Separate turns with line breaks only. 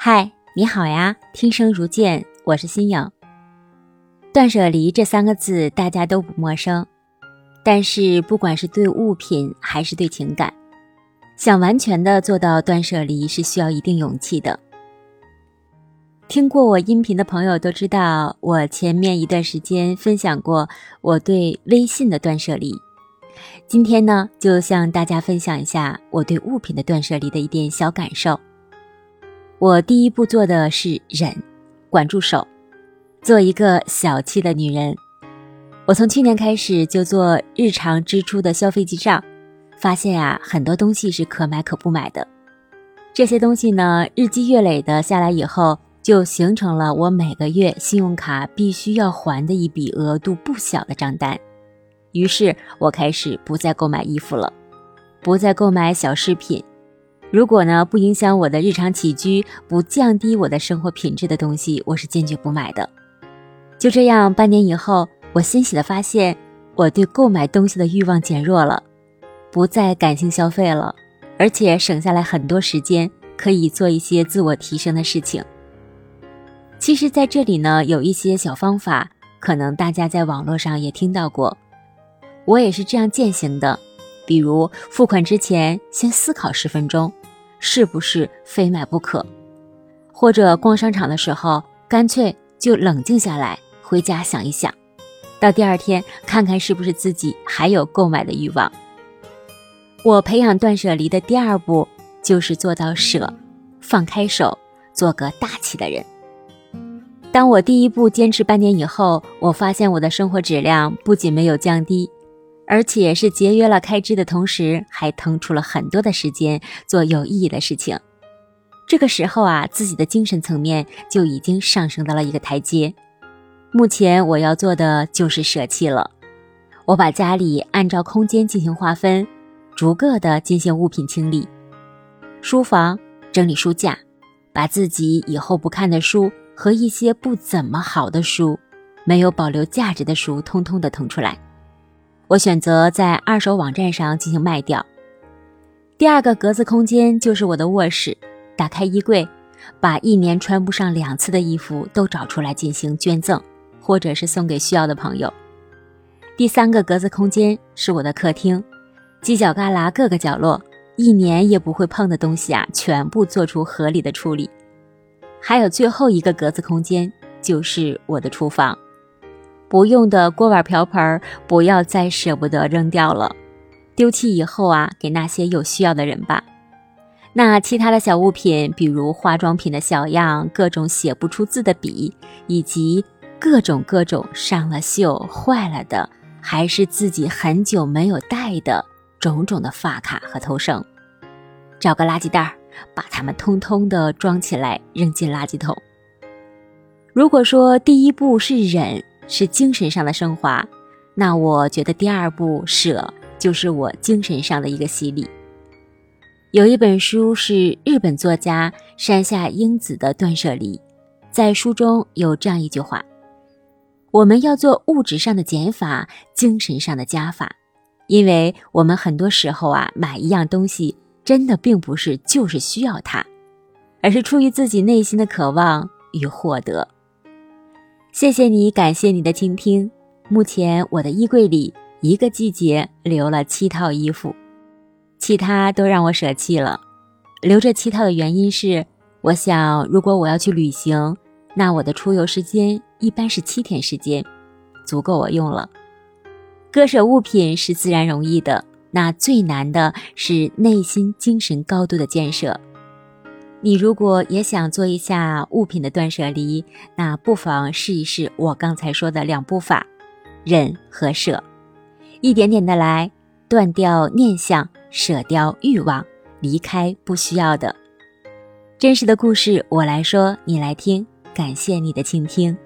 嗨，你好呀！听声如见，我是新颖。断舍离这三个字大家都不陌生，但是不管是对物品还是对情感，想完全的做到断舍离是需要一定勇气的。听过我音频的朋友都知道，我前面一段时间分享过我对微信的断舍离。今天呢，就向大家分享一下我对物品的断舍离的一点小感受。我第一步做的是忍，管住手，做一个小气的女人。我从去年开始就做日常支出的消费记账，发现啊，很多东西是可买可不买的。这些东西呢，日积月累的下来以后，就形成了我每个月信用卡必须要还的一笔额度不小的账单。于是我开始不再购买衣服了，不再购买小饰品。如果呢不影响我的日常起居，不降低我的生活品质的东西，我是坚决不买的。就这样，半年以后，我欣喜的发现，我对购买东西的欲望减弱了，不再感性消费了，而且省下来很多时间，可以做一些自我提升的事情。其实，在这里呢，有一些小方法，可能大家在网络上也听到过。我也是这样践行的，比如付款之前先思考十分钟，是不是非买不可；或者逛商场的时候，干脆就冷静下来，回家想一想，到第二天看看是不是自己还有购买的欲望。我培养断舍离的第二步就是做到舍，放开手，做个大气的人。当我第一步坚持半年以后，我发现我的生活质量不仅没有降低。而且是节约了开支的同时，还腾出了很多的时间做有意义的事情。这个时候啊，自己的精神层面就已经上升到了一个台阶。目前我要做的就是舍弃了。我把家里按照空间进行划分，逐个的进行物品清理。书房整理书架，把自己以后不看的书和一些不怎么好的书、没有保留价值的书，通通的腾出来。我选择在二手网站上进行卖掉。第二个格子空间就是我的卧室，打开衣柜，把一年穿不上两次的衣服都找出来进行捐赠，或者是送给需要的朋友。第三个格子空间是我的客厅，犄角旮旯各个角落，一年也不会碰的东西啊，全部做出合理的处理。还有最后一个格子空间就是我的厨房。不用的锅碗瓢盆不要再舍不得扔掉了，丢弃以后啊，给那些有需要的人吧。那其他的小物品，比如化妆品的小样、各种写不出字的笔，以及各种各种上了锈、坏了的，还是自己很久没有戴的种种的发卡和头绳，找个垃圾袋，把它们通通的装起来，扔进垃圾桶。如果说第一步是忍。是精神上的升华，那我觉得第二步舍就是我精神上的一个洗礼。有一本书是日本作家山下英子的《断舍离》，在书中有这样一句话：我们要做物质上的减法，精神上的加法，因为我们很多时候啊，买一样东西真的并不是就是需要它，而是出于自己内心的渴望与获得。谢谢你，感谢你的倾听。目前我的衣柜里一个季节留了七套衣服，其他都让我舍弃了。留这七套的原因是，我想如果我要去旅行，那我的出游时间一般是七天时间，足够我用了。割舍物品是自然容易的，那最难的是内心精神高度的建设。你如果也想做一下物品的断舍离，那不妨试一试我刚才说的两步法：忍和舍，一点点的来，断掉念想，舍掉欲望，离开不需要的。真实的故事，我来说，你来听。感谢你的倾听。